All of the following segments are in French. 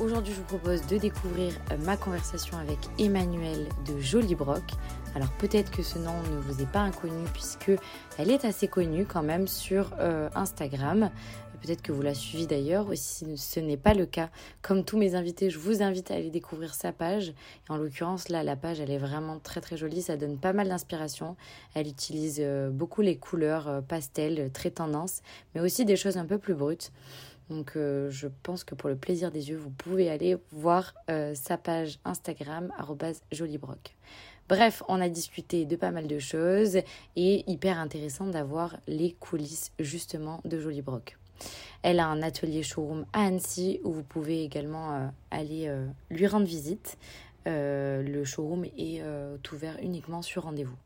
Aujourd'hui, je vous propose de découvrir euh, ma conversation avec Emmanuel de Jolie Broc. Alors peut-être que ce nom ne vous est pas inconnu puisque elle est assez connue quand même sur euh, Instagram. Peut-être que vous la suivez d'ailleurs, si ce n'est pas le cas, comme tous mes invités, je vous invite à aller découvrir sa page. Et en l'occurrence, là, la page, elle est vraiment très très jolie, ça donne pas mal d'inspiration. Elle utilise euh, beaucoup les couleurs pastel, très tendance, mais aussi des choses un peu plus brutes. Donc euh, je pense que pour le plaisir des yeux, vous pouvez aller voir euh, sa page Instagram @jolibroc. Bref, on a discuté de pas mal de choses et hyper intéressant d'avoir les coulisses justement de Jolibroc. Elle a un atelier showroom à Annecy où vous pouvez également euh, aller lui rendre visite. Euh, le showroom est euh, ouvert uniquement sur rendez-vous.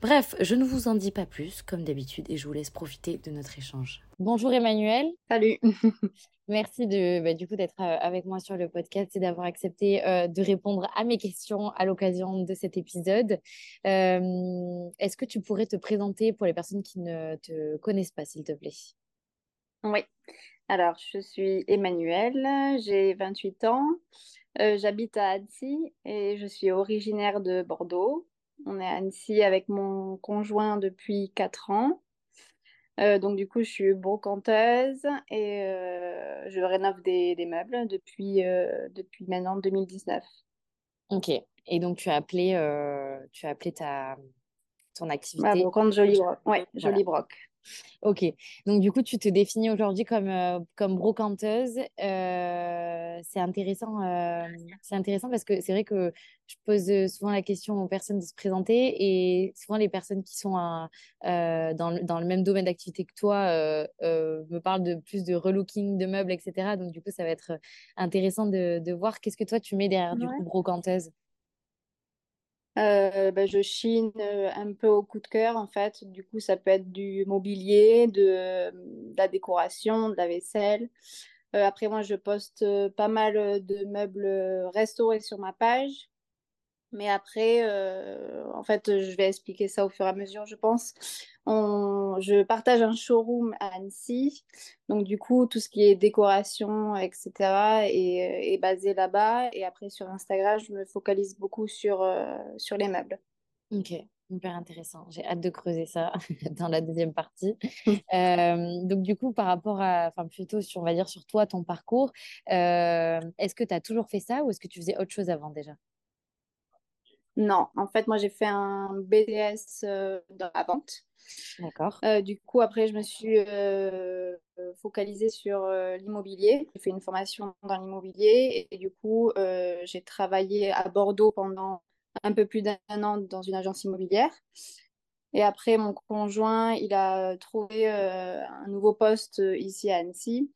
Bref, je ne vous en dis pas plus, comme d'habitude, et je vous laisse profiter de notre échange. Bonjour Emmanuel. Salut. Merci de, bah, du coup d'être euh, avec moi sur le podcast et d'avoir accepté de répondre à mes questions à l'occasion de cet épisode. Est-ce que tu pourrais te présenter pour les personnes qui ne te connaissent pas, s'il te plaît? Oui. Alors, je suis Emmanuel, j'ai 28 ans. Euh, j'habite à Annecy et je suis originaire de Bordeaux. On est à Annecy avec mon conjoint depuis 4 ans. Euh, donc du coup, je suis brocanteuse et euh, je rénove des, meubles depuis, depuis maintenant 2019. Ok. Et donc tu as appelé, tu as appelé ta, ton activité. Ma brocante Jolie Broc. Oui, Jolie Broc. Ok, donc du coup, tu te définis aujourd'hui comme, comme brocanteuse. Euh, c'est intéressant, euh, c'est intéressant parce que c'est vrai que je pose souvent la question aux personnes de se présenter et souvent les personnes qui sont dans, le, dans, le même domaine d'activité que toi me parlent de plus de relooking de meubles, etc. Donc du coup, ça va être intéressant de, de voir qu'est-ce que toi tu mets derrière du coup brocanteuse. Euh, bah, je chine euh, un peu au coup de cœur en fait. Du coup, ça peut être du mobilier, de, la décoration, de la vaisselle. Euh, après, moi, je poste pas mal de meubles restaurés sur ma page. Mais après, euh, en fait, je vais expliquer ça au fur et à mesure, je pense. je partage un showroom à Annecy. Donc, du coup, tout ce qui est décoration, etc., est, basé là-bas. Et après, sur Instagram, je me focalise beaucoup sur, euh, sur les meubles. Ok, hyper intéressant. J'ai hâte de creuser ça dans la deuxième partie. Euh, donc, du coup, par rapport à, enfin, plutôt, sur, on va dire, sur toi, ton parcours, est-ce que tu as toujours fait ça ou est-ce que tu faisais autre chose avant déjà? Non, en fait, moi, j'ai fait un BDS euh, dans la vente. D'accord. Euh, du coup, après, je me suis euh, focalisée sur l'immobilier. J'ai fait une formation dans l'immobilier et, du coup, j'ai travaillé à Bordeaux pendant un peu plus d'un an dans une agence immobilière. Et après, mon conjoint, il a trouvé un nouveau poste ici à Annecy.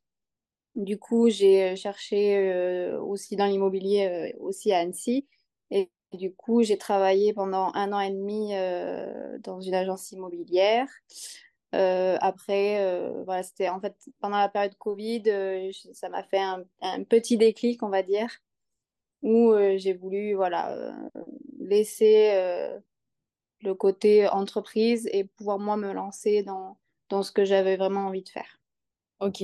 Du coup, j'ai cherché aussi dans l'immobilier, aussi à Annecy. Et du coup, j'ai travaillé pendant un an et demi euh, dans une agence immobilière. Euh, après, euh, voilà, c'était en fait pendant la période Covid, ça m'a fait un, petit déclic, on va dire, où j'ai voulu voilà, laisser le côté entreprise et pouvoir moi me lancer dans, dans ce que j'avais vraiment envie de faire. Ok.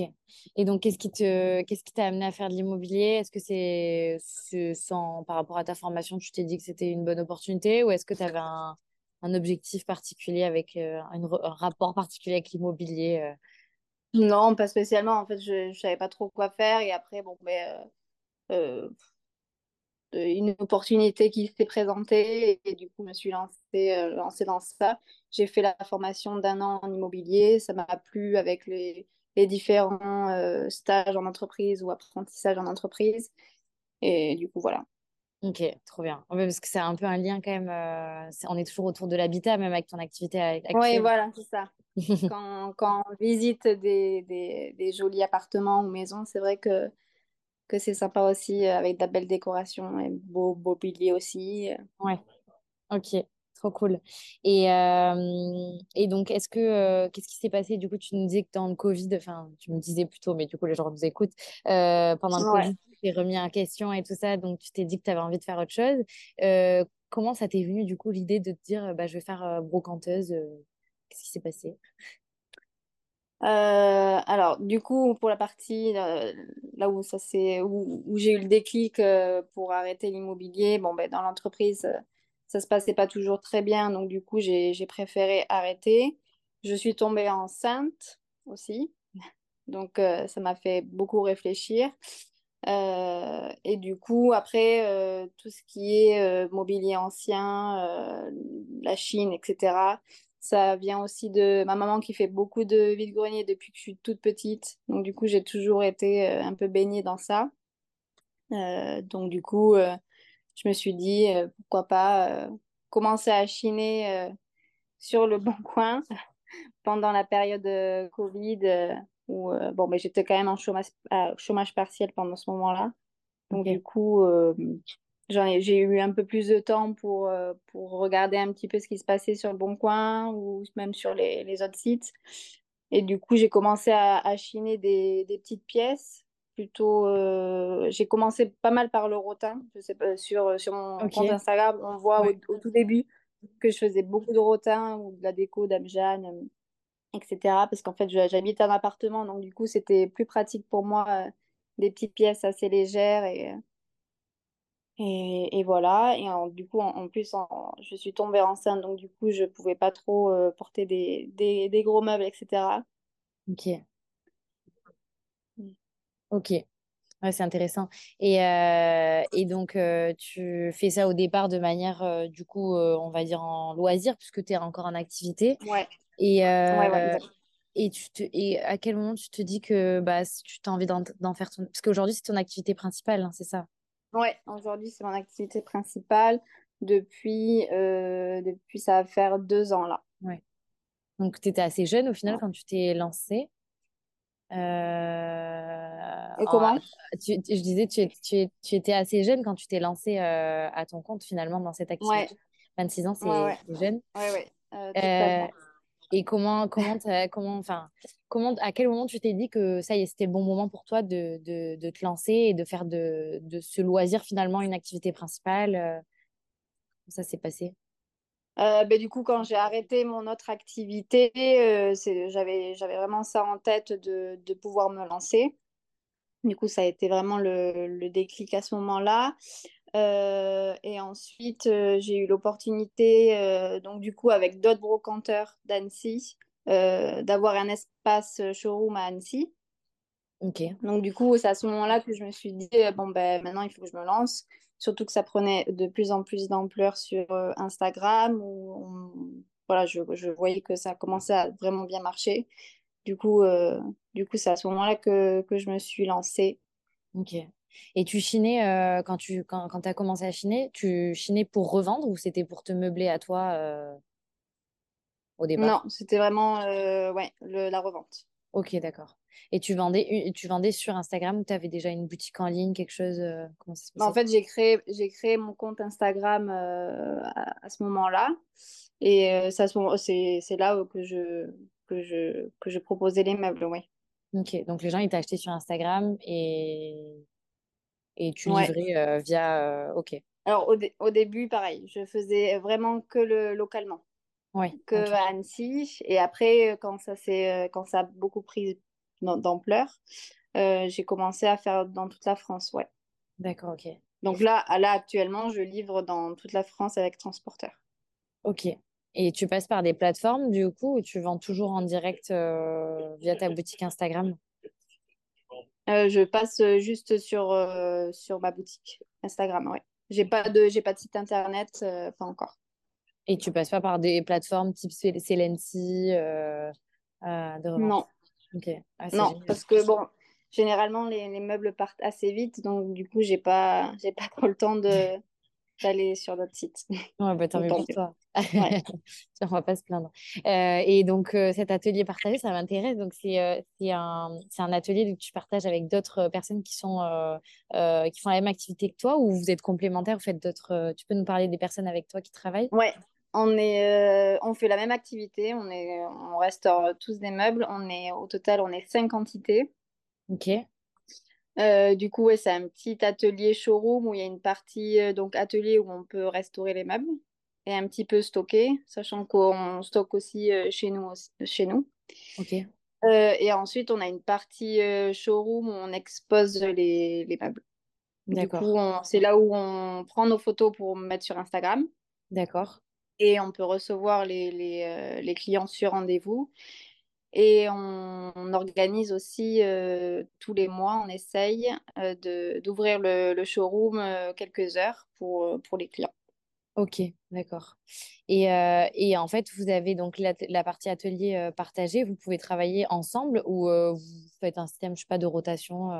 Et donc, qu'est-ce qui te, qu'est-ce qui t'a amené à faire de l'immobilier? Est-ce que c'est, sans, par rapport à ta formation, tu t'es dit que c'était une bonne opportunité ou est-ce que tu avais un, un, objectif particulier avec euh, un, rapport particulier avec l'immobilier euh? Non, pas spécialement. En fait, je ne savais pas trop quoi faire et après, bon, mais, euh, une opportunité qui s'est présentée et, du coup, je me suis lancée, euh, lancée dans ça. J'ai fait la formation d'un an en immobilier. Ça m'a plu avec les, les différents euh, stages en entreprise ou apprentissages en entreprise. Et du coup, voilà. Ok, trop bien. parce que c'est un peu un lien quand même. on est toujours autour de l'habitat, même avec ton activité actuelle. Oui, voilà, c'est ça. quand, quand, on visite des, des, des, jolis appartements ou maisons, c'est vrai que, que c'est sympa aussi euh, avec de la belle décoration et beau mobilier aussi. Euh. Ouais, ok, trop cool. Et, euh, et donc, est-ce que qu'est-ce qui s'est passé? Du coup, tu nous disais que dans le Covid, enfin, tu me disais plutôt, mais du coup, les gens nous écoutent. pendant le Covid, tu t'es remis en question et tout ça, donc tu t'es dit que tu avais envie de faire autre chose. comment ça t'est venu, du coup, l'idée de te dire, bah, je vais faire brocanteuse Qu'est-ce qui s'est passé? Euh, alors, du coup, pour la partie euh, là où ça c'est où, j'ai eu le déclic euh, pour arrêter l'immobilier, bon, ben, dans l'entreprise, ça se passait pas toujours très bien, donc du coup, j'ai préféré arrêter. Je suis tombée enceinte aussi, donc ça m'a fait beaucoup réfléchir. et du coup, après, tout ce qui est mobilier ancien, la Chine, etc., ça vient aussi de ma maman qui fait beaucoup de vide-grenier depuis que je suis toute petite. Donc, du coup, j'ai toujours été euh, un peu baignée dans ça. Euh, donc, du coup, euh, je me suis dit, pourquoi pas commencer à chiner sur le bon coin pendant la période Covid où bon, mais j'étais quand même en chômage, chômage partiel pendant ce moment-là. Donc, du coup, j'ai eu un peu plus de temps pour, euh, pour regarder un petit peu ce qui se passait sur le Bon Coin ou même sur les, les autres sites. Et du coup, j'ai commencé à, à chiner des, des, petites pièces. Plutôt, euh, j'ai commencé pas mal par le rotin. Je sais pas, sur, sur mon compte Instagram, on voit au, tout début que je faisais beaucoup de rotin ou de la déco d'Amjan, euh, etc. Parce qu'en fait, j'habite un appartement, donc du coup, c'était plus pratique pour moi, des petites pièces assez légères et et, voilà. Et du coup, en, plus, je suis tombée enceinte, donc du coup, je pouvais pas trop euh, porter des, des, des, gros meubles, etc. Ok. Ok. Ouais, c'est intéressant. Et, euh, et donc, euh, tu fais ça au départ de manière, du coup, on va dire en loisir, puisque tu es encore en activité. Ouais. Et, ouais, et, tu te, et à quel moment tu te dis que bah, tu as envie d'en faire ton... Parce qu'aujourd'hui, c'est ton activité principale, hein, c'est ça? Ouais, aujourd'hui, c'est mon activité principale depuis, euh, depuis ça va faire deux ans là. Ouais. Donc, tu étais assez jeune au final quand tu t'es lancée. Euh, Et comment? tu, Je disais, tu, tu, tu, étais assez jeune quand tu t'es lancée euh, à ton compte finalement dans cette activité. 26 ans, c'est jeune. Ouais, ouais. Et comment, comment, comment, enfin, comment, à quel moment tu t'es dit que ça y est, c'était le bon moment pour toi de, de, de, te lancer et de faire de, de ce loisir finalement une activité principale euh, Ça s'est passé? Euh, ben, du coup, quand j'ai arrêté mon autre activité, euh, j'avais vraiment ça en tête de, de, pouvoir me lancer. Du coup, ça a été vraiment le, le déclic à ce moment-là. Euh, et ensuite, euh, j'ai eu l'opportunité, euh, donc du coup, avec d'autres brocanteurs d'Annecy, d'avoir un espace showroom à Annecy. Ok. Donc du coup, c'est à ce moment-là que je me suis dit, bon, ben maintenant, il faut que je me lance. Surtout que ça prenait de plus en plus d'ampleur sur Instagram, où voilà, je, je, voyais que ça commençait à vraiment bien marcher. Du coup, du coup c'est à ce moment-là que, que je me suis lancée. Ok. Et tu chinais, euh, quand tu quand, quand as commencé à chiner, tu chinais pour revendre ou c'était pour te meubler à toi euh, au départ? Non, c'était vraiment euh, ouais, la revente. Ok, d'accord. Et tu vendais, tu vendais sur Instagram ou tu avais déjà une boutique en ligne, quelque chose comment ça se bah, En fait, j'ai créé, j'ai créé mon compte Instagram à, ce moment-là. Et ça, c'est, c'est là que je, que, je, que je proposais les meubles, oui. Ok, donc les gens, ils t'ont acheté sur Instagram et et tu livrais euh, via. Euh, ok. Alors, au, au, début, pareil, je faisais vraiment que le localement. Ouais, que à Annecy. Et après, quand ça, quand ça a beaucoup pris d'ampleur, euh, j'ai commencé à faire dans toute la France. Ouais. D'accord, ok. Donc là, là, actuellement, je livre dans toute la France avec transporteur. Ok. Et tu passes par des plateformes, du coup, ou tu vends toujours en direct via ta boutique Instagram? Euh, je passe juste sur, euh, sur ma boutique Instagram, ouais. J'ai pas de, j'ai pas de site internet, pas encore. Et tu passes pas par des plateformes type Celency de Non. Ok. Ah, non, parce que bon, généralement les, les, meubles partent assez vite, donc du coup j'ai pas, j'ai pas trop le temps de d'aller sur notre site. Ouais, bah, tant mieux pour toi. Ouais. on va pas se plaindre. Euh, et donc, euh, cet atelier partagé, ça m'intéresse. Donc, c'est euh, un, un atelier que tu partages avec d'autres personnes qui, sont, qui font la même activité que toi ou vous êtes complémentaires Vous faites d'autres. tu peux nous parler des personnes avec toi qui travaillent? Ouais. On, est, on fait la même activité, on, est, on restaure tous des meubles. On est, au total, on est cinq entités. Ok. Euh, du coup, ouais, c'est un petit atelier showroom où il y a une partie euh, donc atelier où on peut restaurer les meubles et un petit peu stocker, sachant qu'on stocke aussi euh, chez nous. Chez nous. Ok. et ensuite, on a une partie showroom où on expose les, les meubles. Coup, c'est là où on prend nos photos pour mettre sur Instagram. D'accord. Et on peut recevoir les, les, les clients sur rendez-vous. Et on, organise aussi euh, tous les mois, on essaye euh, d'ouvrir le, le, showroom euh, quelques heures pour, pour les clients. Ok, d'accord. Et, et, en fait, vous avez donc la, la partie atelier partagée, vous pouvez travailler ensemble ou vous faites un système, je sais pas, de rotation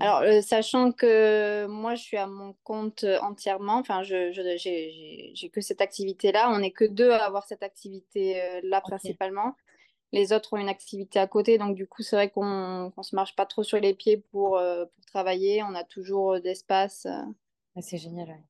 alors, sachant que moi, je suis à mon compte entièrement, enfin, je, j'ai que cette activité-là. On n'est que deux à avoir cette activité-là principalement. Les autres ont une activité à côté, donc du coup, c'est vrai qu'on ne se marche pas trop sur les pieds pour, euh, pour travailler. On a toujours euh, d'espace. Euh. Ah, c'est génial, ouais.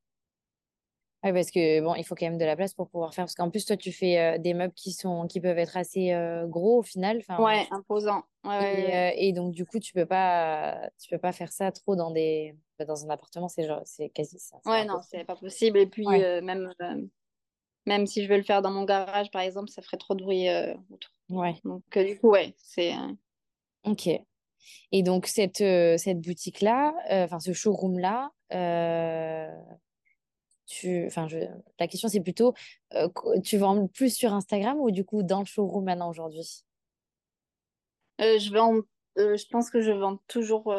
Oui, parce que bon, il faut quand même de la place pour pouvoir faire. Parce qu'en plus, toi, tu fais des meubles qui sont qui peuvent être assez gros au final. Ouais, imposant. Ouais, et, et, donc, du coup, tu peux pas tu peux pas faire ça trop dans des dans un appartement. C'est genre c'est quasi ça. Ouais, non, c'est pas possible. Et puis même même si je veux le faire dans mon garage, par exemple, ça ferait trop de bruit autour. Ouais. Donc, euh, du coup, ouais, c'est. Euh, ok. Et donc, cette, euh, cette boutique-là, enfin, ce showroom-là, tu, enfin, je, la question, c'est plutôt, tu vends plus sur Instagram ou du coup dans le showroom maintenant aujourd'hui? Je, vends, je pense que je vends toujours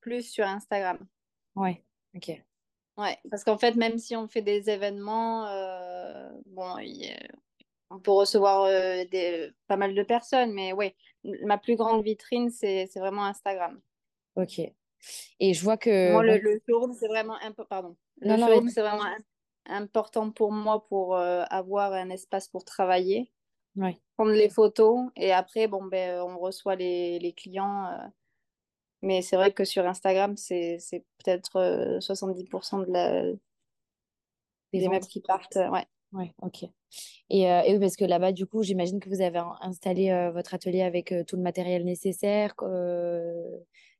plus sur Instagram. Ouais, ok. Ouais, parce qu'en fait, même si on fait des événements, bon, on peut recevoir euh, des, pas mal de personnes, mais oui, ma plus grande vitrine, c'est vraiment Instagram. Ok. Et je vois que. Moi, le, showroom, c'est vraiment, Pardon. Le showroom, c'est vraiment important pour moi pour euh, avoir un espace pour travailler, ouais. prendre les photos, et après, bon, ben, on reçoit les, les clients. Euh, mais c'est vrai que sur Instagram, c'est peut-être 70% de la... des meubles qui partent. Ouais. Ouais, ok. Et, euh, et, oui, parce que là-bas, du coup, j'imagine que vous avez installé euh, votre atelier avec euh, tout le matériel nécessaire.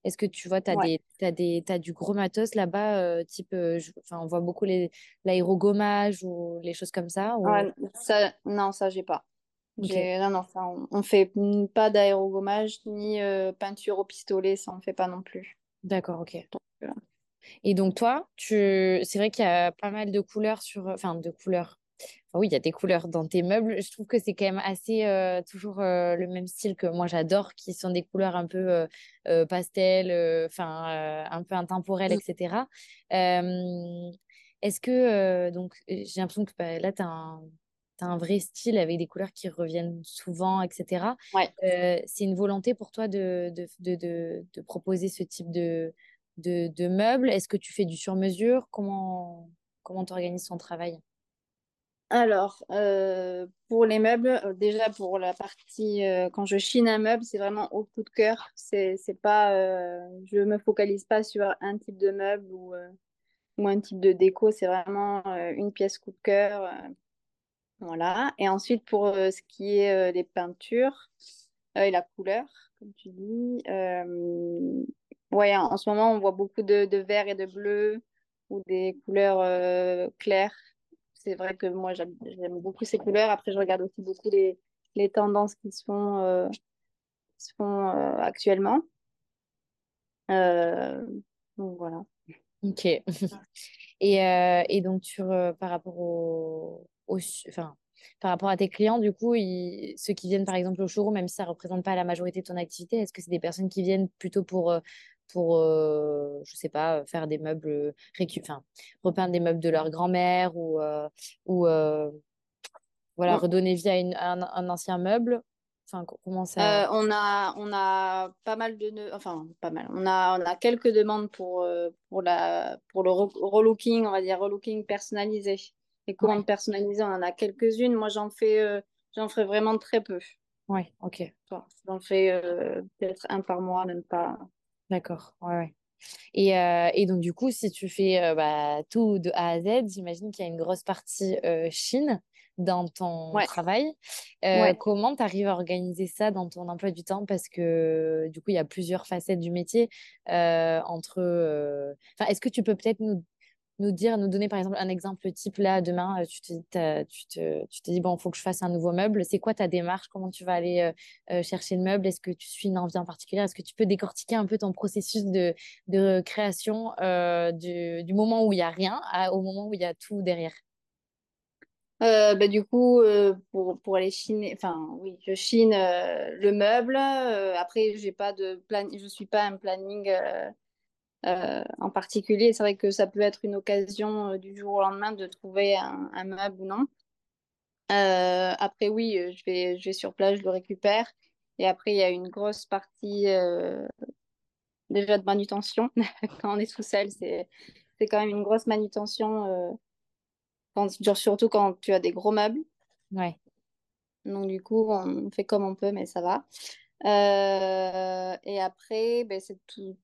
Est-ce que tu vois, tu as, des, as, des, as du gros matos là-bas, type, enfin, on voit beaucoup l'aérogommage ou les choses comme ça ou... ça Non, ça, j'ai pas. Non, non, ça, on, on fait pas d'aérogommage ni peinture au pistolet, ça, on fait pas non plus. D'accord, ok. Et donc, toi, tu... c'est vrai qu'il y a pas mal de couleurs sur. Enfin, de couleurs oui, il y a des couleurs dans tes meubles. Je trouve que c'est quand même assez euh, toujours euh, le même style que moi j'adore, qui sont des couleurs un peu euh, pastel, enfin un peu intemporelles, etc. Est-ce que donc j'ai l'impression que bah, là tu as un un vrai style avec des couleurs qui reviennent souvent, etc. c'est une volonté pour toi de, de, de, de proposer ce type de, de, meubles? Est-ce que tu fais du sur-mesure? Comment comment tu organises ton travail? Alors, euh, pour les meubles, euh, déjà pour la partie, euh, quand je chine un meuble, c'est vraiment au coup de cœur. C'est, c'est pas, je me focalise pas sur un type de meuble ou, ou un type de déco. C'est vraiment une pièce coup de cœur. Voilà. Et ensuite, pour ce qui est des peintures et la couleur, comme tu dis, ouais, en, ce moment, on voit beaucoup de, vert et de bleu ou des couleurs claires c'est vrai que moi, j'aime beaucoup ces couleurs. Après, je regarde aussi beaucoup les, tendances qui se font, euh, qui euh, actuellement. Euh, donc, voilà. Ok. et, et, donc, sur, par rapport au, enfin, par rapport à tes clients, du coup, ceux qui viennent par exemple au showroom, même si ça ne représente pas la majorité de ton activité, est-ce que c'est des personnes qui viennent plutôt pour pour, euh, je sais pas, faire des meubles, récu enfin, repeindre des meubles de leur grand-mère ou, euh, ou euh, voilà, On, redonner vie à une- un, un ancien meuble? Enfin, co- comment ça... euh, on a, on a pas mal de, ne- enfin pas mal. On a, on a quelques demandes pour, euh, pour la, pour le re- relooking, on va dire relooking personnalisé. Les Ouais, commandes personnalisées, on en a quelques-unes. Moi, j'en fais, euh, j'en ferai vraiment très peu. ouais, ok, Enfin, J'en fais euh, peut-être un par mois, même pas. d'accord. Ouais, ouais. Et, euh, et donc, du coup, si tu fais bah, tout de A à Z, j'imagine qu'il y a une grosse partie Chine dans ton Ouais, travail. Ouais. comment tu arrives à organiser ça dans ton emploi du temps? Parce que du coup, il y a plusieurs facettes du métier. entre, Enfin, est-ce que tu peux peut-être nous, nous dire, nous donner par exemple un exemple type là, demain, euh, tu te, tu te, tu te dis, bon, il faut que je fasse un nouveau meuble. C'est quoi ta démarche? Comment tu vas aller euh, euh, chercher le meuble? Est-ce que tu suis une envie en particulier? Est-ce que tu peux décortiquer un peu ton processus de, de création du, du moment où il n'y a rien au moment où il y a tout derrière? Bah, du coup, pour, pour aller chiner, enfin oui, je chine le meuble. Après, j'ai pas de plan, je suis pas un planning euh, en particulier. C'est vrai que ça peut être une occasion euh, du jour au lendemain de trouver un, un meuble ou non. Euh, après, oui, je vais, je vais sur place, je le récupère. Et après, il y a une grosse partie déjà de manutention. Quand on est tout seul, c'est, c'est quand même une grosse manutention, quand, surtout quand tu as des gros meubles. Ouais. Donc, du coup, on fait comme on peut, mais ça va. Euh, et après, ben, c'est tout,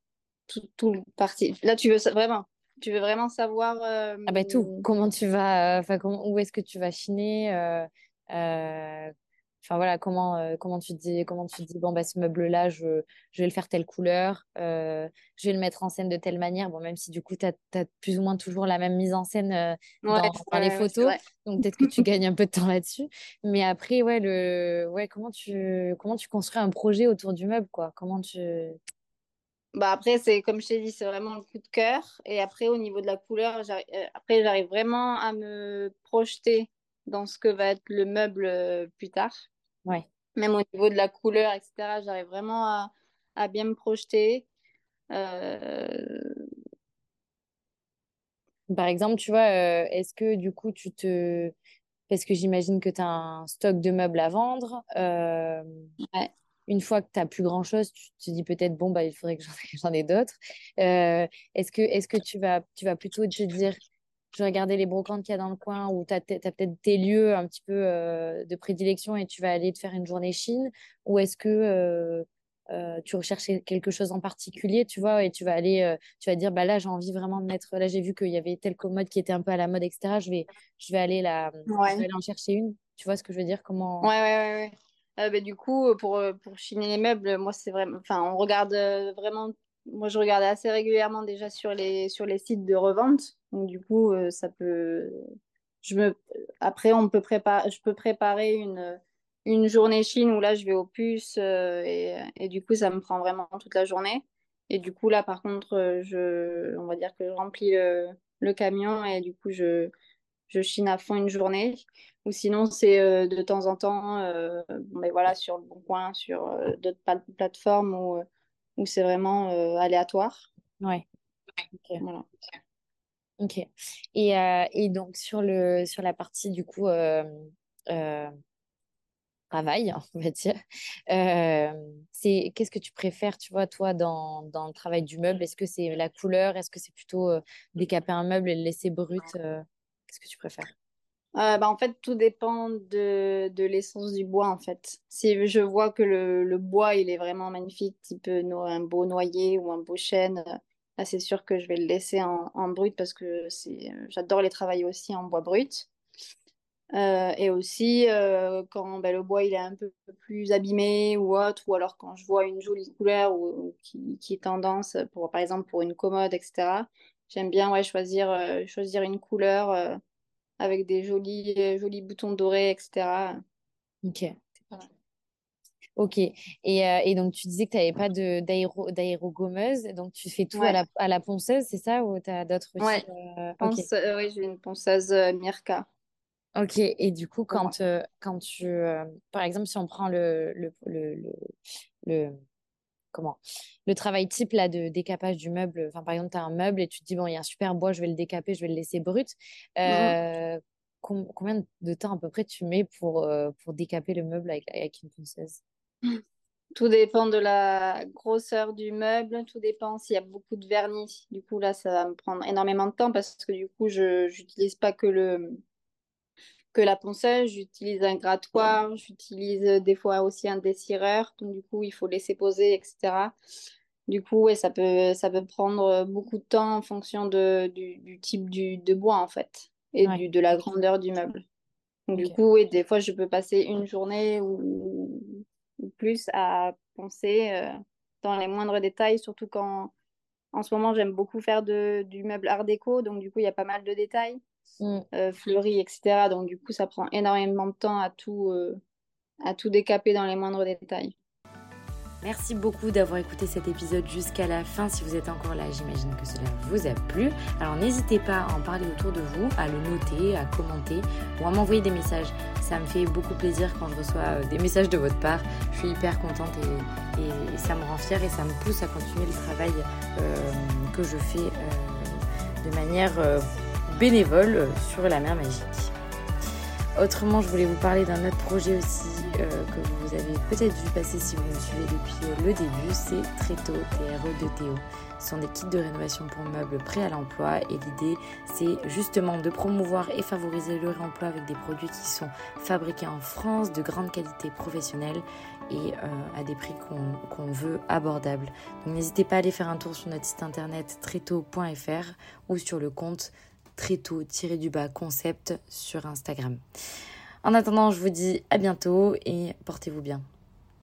tout, tout le parti. Là, tu veux vraiment, tu veux vraiment savoir. euh, Ah bah tout, comment tu vas, euh, enfin comment, où est-ce que tu vas chiner euh, euh, Enfin voilà, comment, euh, comment tu te dis, comment tu te dis, bon bah ce meuble-là, je, je vais le faire telle couleur, euh, je vais le mettre en scène de telle manière, bon même si du coup tu as, plus ou moins toujours la même mise en scène euh, Ouais, dans, dans les photos, donc peut-être que tu gagnes un peu de temps là-dessus, mais après ouais le, ouais comment tu, comment tu construis un projet autour du meuble quoi, comment tu, Bah après, c'est comme je t'ai dit, c'est vraiment le coup de cœur. Et après, au niveau de la couleur, j'arrive, euh, après, j'arrive vraiment à me projeter dans ce que va être le meuble euh, plus tard. ouais. Même au niveau de la couleur, etc., j'arrive vraiment à, à bien me projeter. Euh, Par exemple, tu vois, euh, est-ce que du coup tu te parce que j'imagine que tu as un stock de meubles à vendre. Euh, ouais. Une fois que tu n'as plus grand-chose, tu te dis peut-être, bon, bah, il faudrait que j'en ai, d'autres. Euh, est-ce que, est-ce que tu vas, tu vas plutôt te dire, je vais regarder les brocantes qu'il y a dans le coin ou tu as, peut-être tes lieux un petit peu euh, de prédilection et tu vas aller te faire une journée Chine? Ou est-ce que euh, tu recherches quelque chose en particulier, tu vois, et tu vas aller, tu vas dire, bah là, j'ai envie vraiment de mettre, là, j'ai vu qu'il y avait telle commode qui était un peu à la mode, etc. Je vais, je vais aller la, je vais Ouais. aller en chercher une. Tu vois ce que je veux dire? Ouais, Comment... ouais, ouais, ouais. Euh, bah, du coup, pour, euh, pour chiner les meubles, moi, c'est vraiment. Enfin, on regarde euh, vraiment. Moi, je regarde assez régulièrement déjà sur les, sur les sites de revente. Donc, du coup, euh, ça peut. Je me... Après, on peut préparer... je peux préparer une, une journée Chine où là, je vais aux puces euh, et, et du coup, ça me prend vraiment toute la journée. Et du coup, là, par contre, euh, je... on va dire que je remplis le camion et du coup, je je chine à fond une journée. Ou sinon, c'est euh, de temps en temps, euh, mais voilà, sur le bon coin, sur euh, d'autres pla- plateformes où, où c'est vraiment aléatoire. Ouais. ok. Voilà. Ok. Et, et donc sur le sur la partie du coup travail, on va dire, c'est qu'est-ce que tu préfères, tu vois, toi, dans, dans le travail du meuble? Est-ce que c'est la couleur? Est-ce que c'est plutôt décaper un meuble et le laisser brut? Qu'est-ce que tu préfères? Euh, bah, en fait, tout dépend de, l'essence du bois, en fait. Si je vois que le, bois, il est vraiment magnifique, type euh, un beau noyer ou un beau chêne, euh, c'est sûr que je vais le laisser en, brut parce que c'est, euh, j'adore les travailler aussi en bois brut. Et aussi, quand ben, le bois il est un peu plus abîmé ou autre, ou alors quand je vois une jolie couleur ou, qui est tendance, pour, par exemple pour une commode, etc., j'aime bien ouais, choisir, euh, choisir une couleur euh, avec des jolis, euh, jolis boutons dorés, etc. Ok. Voilà. Ok. Et, euh, et donc, tu disais que tu n'avais pas d'aérogommeuse, donc tu fais tout à la, à la ponceuse, c'est ça? Ou tu as d'autres ouais. Ok. Pense, euh, ouais, j'ai une ponceuse Mirka. Ok. Et du coup, quand, quand tu. par exemple, si on prend le, le, le, le, le- comment le travail type là de décapage du meuble. Enfin, par exemple, tu as un meuble et tu te dis, bon, il y a un super bois, je vais le décaper, je vais le laisser brut. Mmh. combien de temps à peu près tu mets pour, pour décaper le meuble avec, avec une ponceuse? Tout dépend de la grosseur du meuble, tout dépend s'il y a beaucoup de vernis. Du coup, là, ça va me prendre énormément de temps parce que du coup, je n'utilise pas que, le, que la ponceuse, j'utilise un grattoir, j'utilise des fois aussi un dessireur. Donc, du coup, il faut laisser poser, etc. Du coup, ouais, ça peut, ça peut prendre beaucoup de temps en fonction de, du, type du, de bois, en fait, et du, de la grandeur du meuble. Donc, du coup, oui, des fois, je peux passer une journée ou plus à penser euh, dans les moindres détails, surtout quand en ce moment j'aime beaucoup faire de, du meuble art déco, donc du coup il y a pas mal de détails, mm. euh, fleuris, etc. Donc du coup ça prend énormément de temps à tout, euh, à tout décaper dans les moindres détails. Merci beaucoup d'avoir écouté cet épisode jusqu'à la fin. Si vous êtes encore là, j'imagine que cela vous a plu. Alors n'hésitez pas à en parler autour de vous, à le noter, à commenter ou à m'envoyer des messages. Ça me fait beaucoup plaisir quand je reçois euh, des messages de votre part. Je suis hyper contente et, ça me rend fière et ça me pousse à continuer le travail euh, que je fais euh, de manière bénévole sur la mer magique. Autrement, je voulais vous parler d'un autre projet aussi que vous avez peut-être vu passer si vous me suivez depuis le début, c'est Tréto, TRE de Théo. Ce sont des kits de rénovation pour meubles prêts à l'emploi et l'idée c'est justement de promouvoir et favoriser le réemploi avec des produits qui sont fabriqués en France de grande qualité professionnelle et euh, à des prix qu'on veut abordables. Donc n'hésitez pas à aller faire un tour sur notre site internet tréto.fr ou sur le compte tréto-du-bas concept sur Instagram. En attendant, je vous dis à bientôt et portez-vous bien.